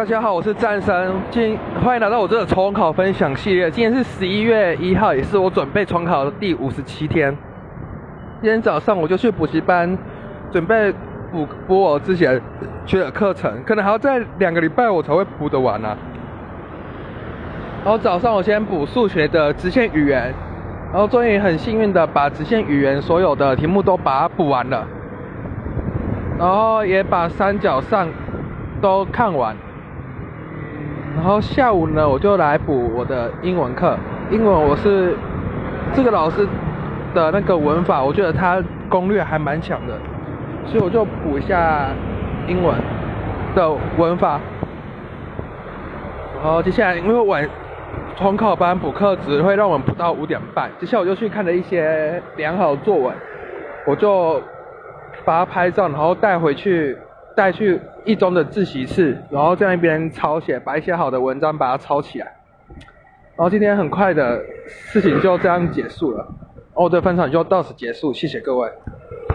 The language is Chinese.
大家好，我是战神，今欢迎来到我这个重考分享系列。今天是十一月一号，也是我准备重考的第五十七天。今天早上我就去补习班，准备补补我之前学的课程，可能还要再两个礼拜我才会补得完啊。然后早上我先补数学的直线语言，然后终于很幸运的把直线语言所有的题目都把它补完了，然后也把三角上都看完。然后下午呢，我就来补我的英文课。英文我是这个老师的那个文法，我觉得他攻略还蛮强的，所以我就补一下英文的文法。然后接下来因为晚重考班补课只会让我们补到五点半，接下来我就去看了一些良好作文，我就把它拍照，然后带回去。带去一中的自习室，然后在那边抄写，把一些好的文章把它抄起来。然后今天很快的事情就这样结束了，我的分享就到此结束，谢谢各位。